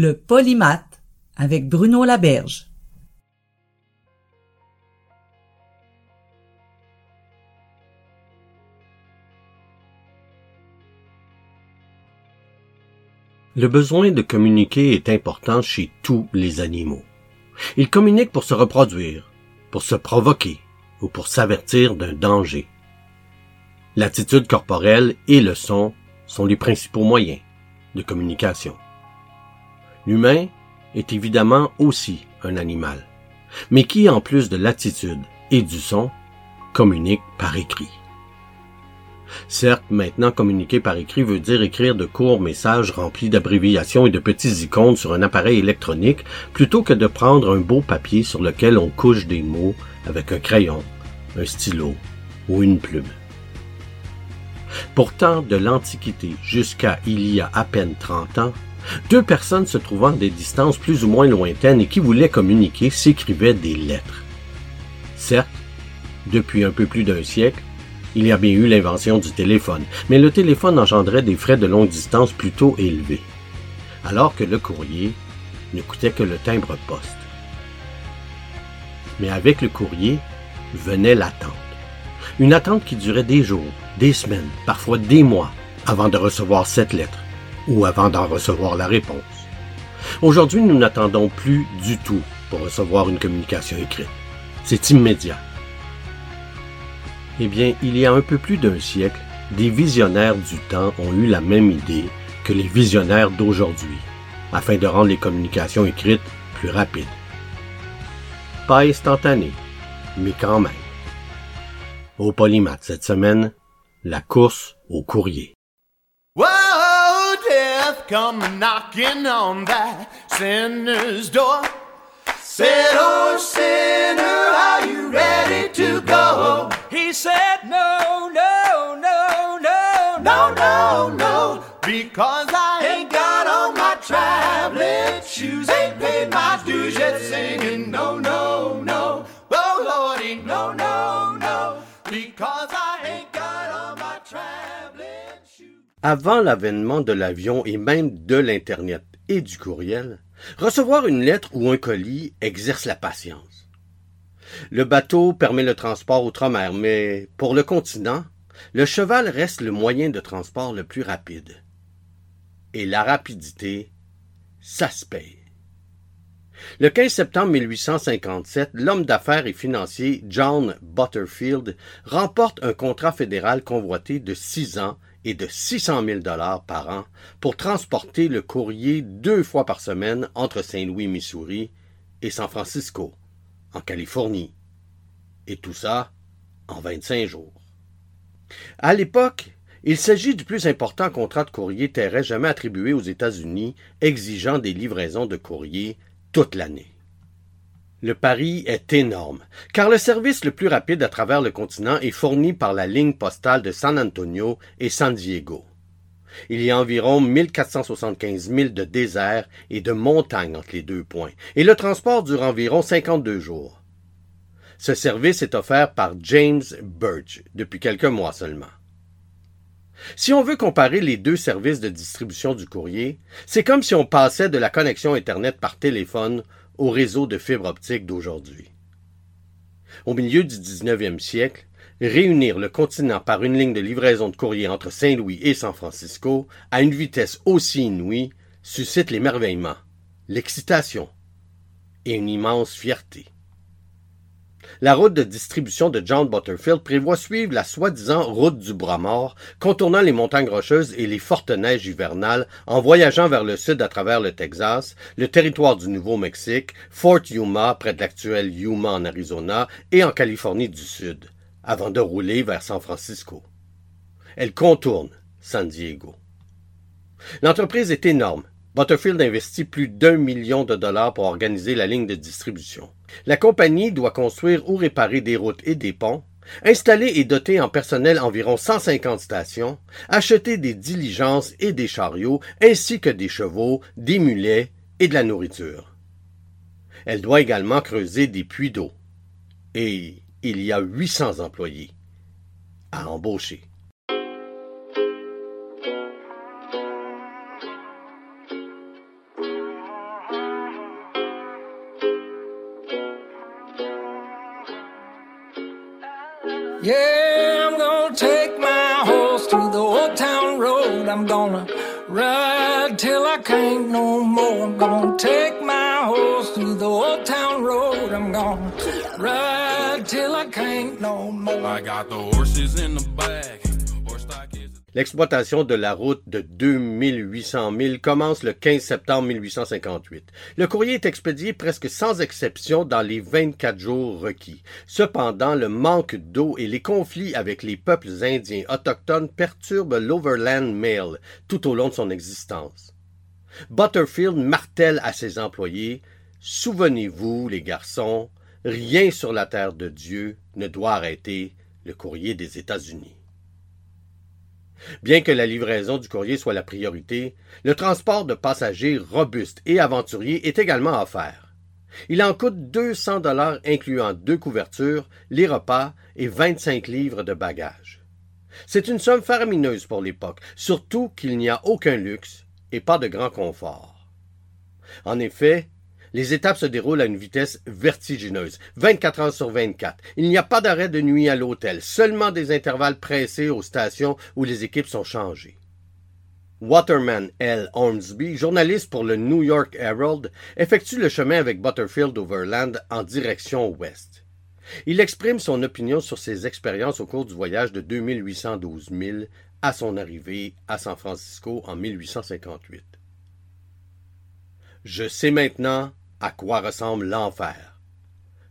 Le polymath avec Bruno Laberge. Le besoin de communiquer est important chez tous les animaux. Ils communiquent pour se reproduire, pour se provoquer ou pour s'avertir d'un danger. L'attitude corporelle et le son sont les principaux moyens de communication. L'humain est évidemment aussi un animal, mais qui, en plus de l'attitude et du son, communique par écrit? Certes, maintenant communiquer par écrit veut dire écrire de courts messages remplis d'abréviations et de petits icônes sur un appareil électronique plutôt que de prendre un beau papier sur lequel on couche des mots avec un crayon, un stylo ou une plume. Pourtant, de l'Antiquité jusqu'à il y a à peine 30 ans, deux personnes se trouvant à des distances plus ou moins lointaines et qui voulaient communiquer s'écrivaient des lettres. Certes, depuis un peu plus d'un siècle, il y a bien eu l'invention du téléphone, mais le téléphone engendrait des frais de longue distance plutôt élevés, alors que le courrier ne coûtait que le timbre-poste. Mais avec le courrier venait l'attente. Une attente qui durait des jours, des semaines, parfois des mois, avant de recevoir cette lettre ou avant d'en recevoir la réponse. Aujourd'hui, nous n'attendons plus du tout pour recevoir une communication écrite. C'est immédiat. Eh bien, il y a un peu plus d'un siècle, des visionnaires du temps ont eu la même idée que les visionnaires d'aujourd'hui, afin de rendre les communications écrites plus rapides. Pas instantanées, mais quand même. Au Polymath cette semaine, la course au courrier. Come knocking on that sinner's door. Said, oh sinner, are you ready to go? He said, no, no, no, no, no, no, no, because I ain't got on my traveling shoes, ain't paid my dues yet, singing, no, no, Avant l'avènement de l'avion et même de l'Internet et du courriel, recevoir une lettre ou un colis exerce la patience. Le bateau permet le transport outre-mer, mais pour le continent, le cheval reste le moyen de transport le plus rapide. Et la rapidité, ça se. Le 15 septembre 1857, l'homme d'affaires et financier John Butterfield remporte un contrat fédéral convoité de six ans et de 600 000 dollars par an pour transporter le courrier deux fois par semaine entre Saint-Louis, Missouri et San Francisco, en Californie. Et tout ça en 25 jours. À l'époque, il s'agit du plus important contrat de courrier terrestre jamais attribué aux États-Unis, exigeant des livraisons de courrier toute l'année. Le pari est énorme, car le service le plus rapide à travers le continent est fourni par la ligne postale de San Antonio et San Diego. Il y a environ 1475 milles de désert et de montagnes entre les deux points, et le transport dure environ 52 jours. Ce service est offert par James Birch depuis quelques mois seulement. Si on veut comparer les deux services de distribution du courrier, c'est comme si on passait de la connexion Internet par téléphone au réseau de fibre optique d'aujourd'hui. Au milieu du 19e siècle, réunir le continent par une ligne de livraison de courrier entre Saint-Louis et San Francisco à une vitesse aussi inouïe suscite l'émerveillement, l'excitation et une immense fierté. La route de distribution de John Butterfield prévoit suivre la soi-disant route du bras mort, contournant les montagnes rocheuses et les fortes neiges hivernales, en voyageant vers le sud à travers le Texas, le territoire du Nouveau-Mexique, Fort Yuma près de l'actuel Yuma en Arizona et en Californie du Sud, avant de rouler vers San Francisco. Elle contourne San Diego. L'entreprise est énorme. Butterfield investit plus d'un million de dollars pour organiser la ligne de distribution. La compagnie doit construire ou réparer des routes et des ponts, installer et doter en personnel environ 150 stations, acheter des diligences et des chariots, ainsi que des chevaux, des mulets et de la nourriture. Elle doit également creuser des puits d'eau. Et il y a 800 employés à embaucher. Yeah, I'm gonna take my horse to the old town road. I'm gonna ride till I can't no more. I'm gonna take my horse to the old town road. I'm gonna ride till I can't no more. I got the horses in the back. L'exploitation de la route de 2800 milles commence le 15 septembre 1858. Le courrier est expédié presque sans exception dans les 24 jours requis. Cependant, le manque d'eau et les conflits avec les peuples indiens autochtones perturbent l'Overland Mail tout au long de son existence. Butterfield martèle à ses employés Souvenez-vous, les garçons, rien sur la terre de Dieu ne doit arrêter le courrier des États-Unis. Bien que la livraison du courrier soit la priorité, le transport de passagers robustes et aventuriers est également offert. Il en coûte 200 dollars incluant deux couvertures, les repas et 25 livres de bagages. C'est une somme faramineuse pour l'époque, surtout qu'il n'y a aucun luxe et pas de grand confort. En effet, les étapes se déroulent à une vitesse vertigineuse, 24 heures sur 24. Il n'y a pas d'arrêt de nuit à l'hôtel, seulement des intervalles pressés aux stations où les équipes sont changées. Waterman L. Ormsby, journaliste pour le New York Herald, effectue le chemin avec Butterfield Overland en direction ouest. Il exprime son opinion sur ses expériences au cours du voyage de 2812 milles à son arrivée à San Francisco en 1858. Je sais maintenant à quoi ressemble l'enfer.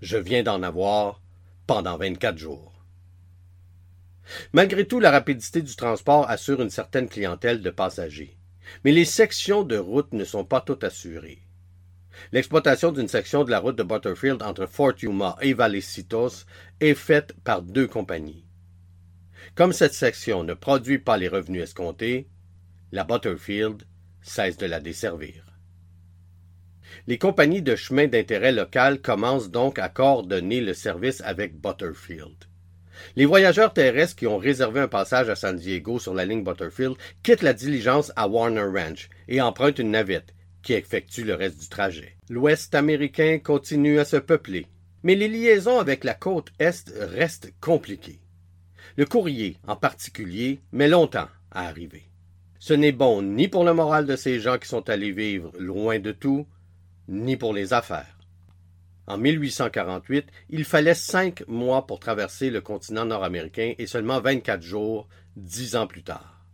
Je viens d'en avoir pendant 24 jours. Malgré tout, la rapidité du transport assure une certaine clientèle de passagers. Mais les sections de route ne sont pas toutes assurées. L'exploitation d'une section de la route de Butterfield entre Fort Yuma et Valecitos est faite par deux compagnies. Comme cette section ne produit pas les revenus escomptés, la Butterfield cesse de la desservir. Les compagnies de chemin d'intérêt local commencent donc à coordonner le service avec Butterfield. Les voyageurs terrestres qui ont réservé un passage à San Diego sur la ligne Butterfield quittent la diligence à Warner Ranch et empruntent une navette qui effectue le reste du trajet. L'Ouest américain continue à se peupler, mais les liaisons avec la côte Est restent compliquées. Le courrier, en particulier, met longtemps à arriver. Ce n'est bon ni pour le moral de ces gens qui sont allés vivre loin de tout, ni pour les affaires. En 1848, il fallait cinq mois pour traverser le continent nord-américain et seulement 24 jours dix ans plus tard.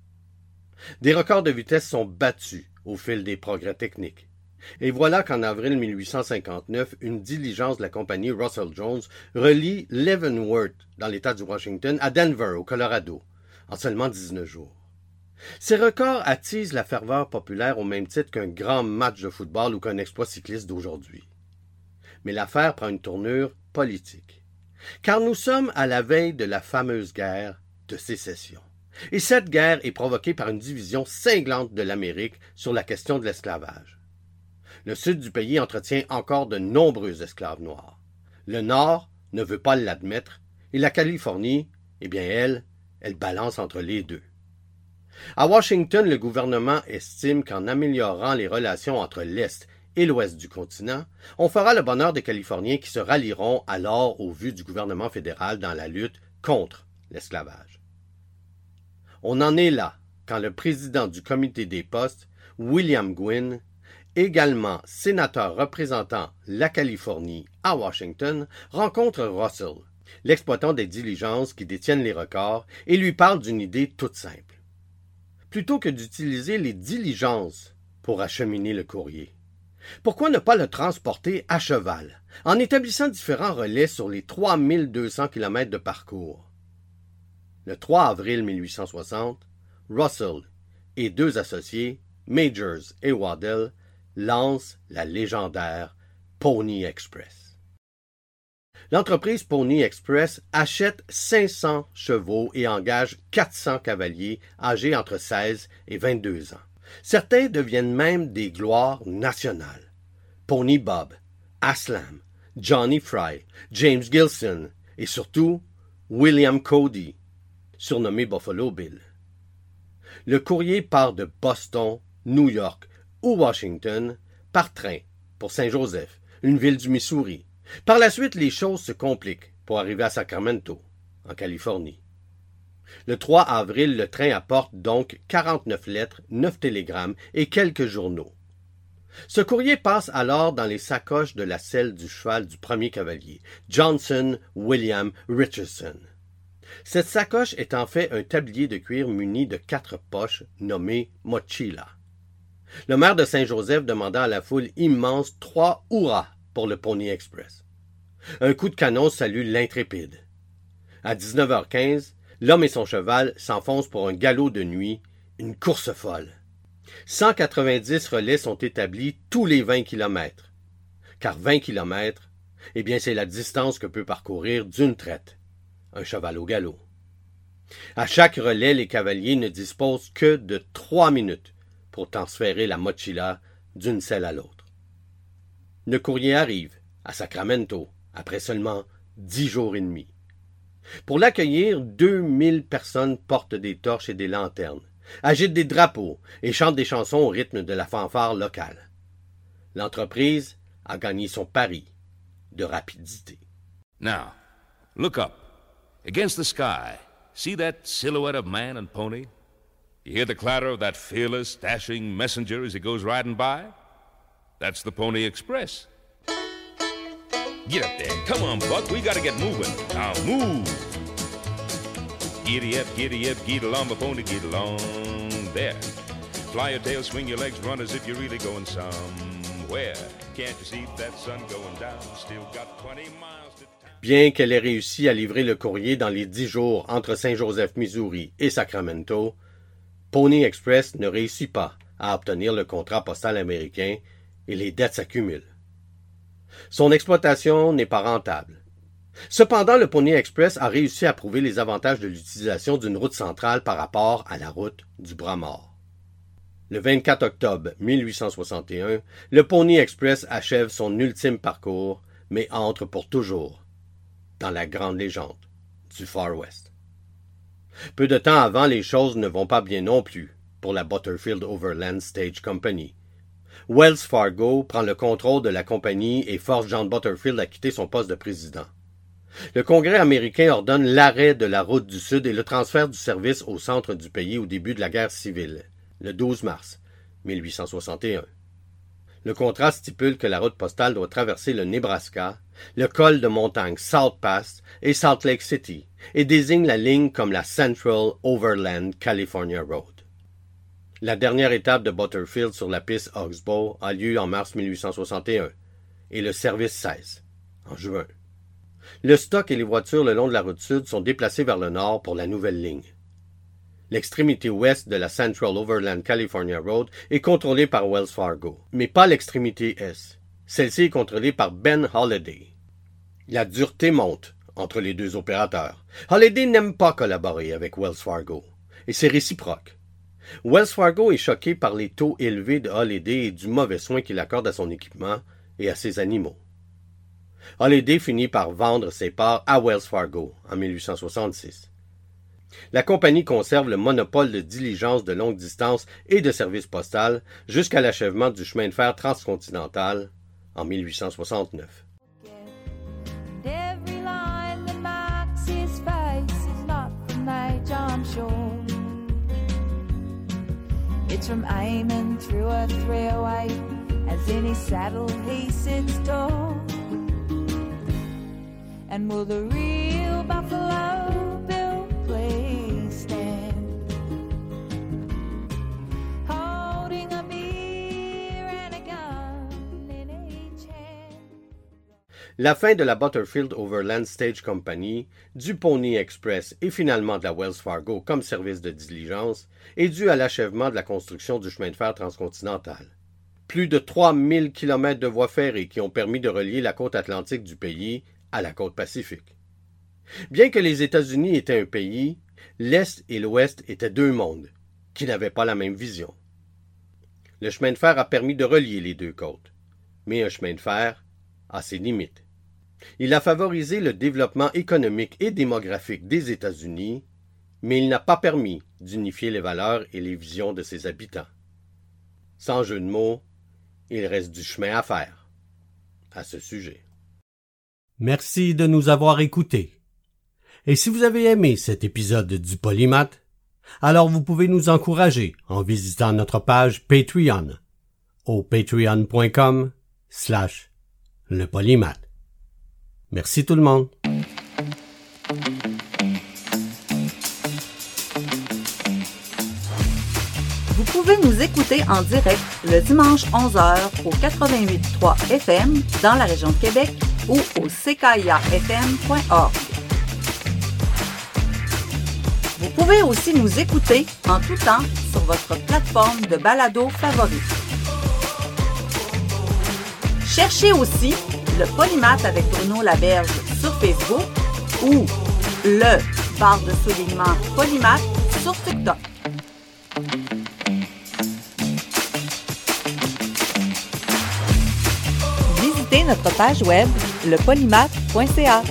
Des records de vitesse sont battus au fil des progrès techniques. Et voilà qu'en avril 1859, une diligence de la compagnie Russell Jones relie Leavenworth, dans l'État du Washington, à Denver, au Colorado, en seulement 19 jours. Ces records attisent la ferveur populaire au même titre qu'un grand match de football ou qu'un exploit cycliste d'aujourd'hui. Mais l'affaire prend une tournure politique. Car nous sommes à la veille de la fameuse guerre de sécession. Et cette guerre est provoquée par une division cinglante de l'Amérique sur la question de l'esclavage. Le sud du pays entretient encore de nombreux esclaves noirs. Le nord ne veut pas l'admettre, et la Californie, eh bien elle, elle balance entre les deux. À Washington, le gouvernement estime qu'en améliorant les relations entre l'Est et l'Ouest du continent, on fera le bonheur des Californiens qui se rallieront alors au vu du gouvernement fédéral dans la lutte contre l'esclavage. On en est là quand le président du comité des postes, William Gwynne, également sénateur représentant la Californie à Washington, rencontre Russell, l'exploitant des diligences qui détiennent les records, et lui parle d'une idée toute simple. Plutôt que d'utiliser les diligences pour acheminer le courrier, pourquoi ne pas le transporter à cheval, en établissant différents relais sur les 3200 km de parcours? Le 3 avril 1860, Russell et deux associés, Majors et Waddell, lancent la légendaire Pony Express. L'entreprise Pony Express achète 500 chevaux et engage 400 cavaliers âgés entre 16 et 22 ans. Certains deviennent même des gloires nationales. Pony Bob, Aslam, Johnny Fry, James Gilson et surtout William Cody, surnommé Buffalo Bill. Le courrier part de Boston, New York ou Washington par train pour Saint-Joseph, une ville du Missouri. Par la suite, les choses se compliquent pour arriver à Sacramento, en Californie. Le 3 avril, le train apporte donc 49 lettres, 9 télégrammes et quelques journaux. Ce courrier passe alors dans les sacoches de la selle du cheval du premier cavalier, Johnson William Richardson. Cette sacoche est en fait un tablier de cuir muni de quatre poches nommé mochila. Le maire de Saint-Joseph demanda à la foule immense trois hurrahs pour le Pony Express. Un coup de canon salue l'intrépide. À 19h15, l'homme et son cheval s'enfoncent pour un galop de nuit, une course folle. 190 relais sont établis tous les 20 kilomètres. Car 20 kilomètres, eh bien, c'est la distance que peut parcourir d'une traite un cheval au galop. À chaque relais, les cavaliers ne disposent que de trois minutes pour transférer la mochila d'une selle à l'autre. Le courrier arrive à Sacramento après seulement dix jours et demi. Pour l'accueillir, deux mille personnes portent des torches et des lanternes, agitent des drapeaux et chantent des chansons au rythme de la fanfare locale. L'entreprise a gagné son pari de rapidité. Now, look up. Against the sky, see that silhouette of man and pony? You hear the clatter of that fearless, dashing messenger as he goes riding by? That's the Pony Express. Get up there. Come on, Buck. We gotta get moving. Now move. Giddy up, giddy up, along, pony, along there. Fly your tail, swing your legs, run as if you're really going somewhere. Can't you see that sun going down? Still got 20 miles to Bien qu'elle ait réussi à livrer le courrier dans les dix jours entre Saint-Joseph, Missouri et Sacramento, Pony Express ne réussit pas à obtenir le contrat postal américain et les dettes s'accumulent. Son exploitation n'est pas rentable. Cependant, le Pony Express a réussi à prouver les avantages de l'utilisation d'une route centrale par rapport à la route du bras mort. Le 24 octobre 1861, le Pony Express achève son ultime parcours, mais entre pour toujours dans la grande légende du Far West. Peu de temps avant, les choses ne vont pas bien non plus pour la Butterfield Overland Stage Company. Wells Fargo prend le contrôle de la compagnie et force John Butterfield à quitter son poste de président. Le Congrès américain ordonne l'arrêt de la route du Sud et le transfert du service au centre du pays au début de la guerre civile, le 12 mars 1861. Le contrat stipule que la route postale doit traverser le Nebraska, le col de montagne South Pass et Salt Lake City et désigne la ligne comme la Central Overland California Road. La dernière étape de Butterfield sur la piste Oxbow a lieu en mars 1861 et le service cesse en juin. Le stock et les voitures le long de la route sud sont déplacés vers le nord pour la nouvelle ligne. L'extrémité ouest de la Central Overland California Road est contrôlée par Wells Fargo, mais pas l'extrémité est. Celle-ci est contrôlée par Ben Holiday. La dureté monte entre les deux opérateurs. Holiday n'aime pas collaborer avec Wells Fargo, et c'est réciproque. Wells Fargo est choqué par les taux élevés de Holiday et du mauvais soin qu'il accorde à son équipement et à ses animaux. Holiday finit par vendre ses parts à Wells Fargo en 1866. La compagnie conserve le monopole de diligence de longue distance et de service postal jusqu'à l'achèvement du chemin de fer transcontinental en 1869. From aiming through a 308 As in his saddle he sits tall. And will the real Buffalo Bill please La fin de la Butterfield Overland Stage Company, du Pony Express et finalement de la Wells Fargo comme service de diligence est due à l'achèvement de la construction du chemin de fer transcontinental. Plus de 3000 km de voies ferrées qui ont permis de relier la côte atlantique du pays à la côte pacifique. Bien que les États-Unis étaient un pays, l'Est et l'Ouest étaient deux mondes qui n'avaient pas la même vision. Le chemin de fer a permis de relier les deux côtes, mais un chemin de fer a ses limites. Il a favorisé le développement économique et démographique des États-Unis, mais il n'a pas permis d'unifier les valeurs et les visions de ses habitants. Sans jeu de mots, il reste du chemin à faire à ce sujet. Merci de nous avoir écoutés. Et si vous avez aimé cet épisode du Polymath, alors vous pouvez nous encourager en visitant notre page Patreon au patreon.com slash le polymath. Merci tout le monde. Vous pouvez nous écouter en direct le dimanche 11h au 88.3 FM dans la région de Québec ou au ckiafm.org. Vous pouvez aussi nous écouter en tout temps sur votre plateforme de balado favorite. Cherchez aussi le Polymath avec Bruno Laberge sur Facebook ou le barre de soulignement Polymath sur TikTok. Visitez notre page web lepolymath.ca.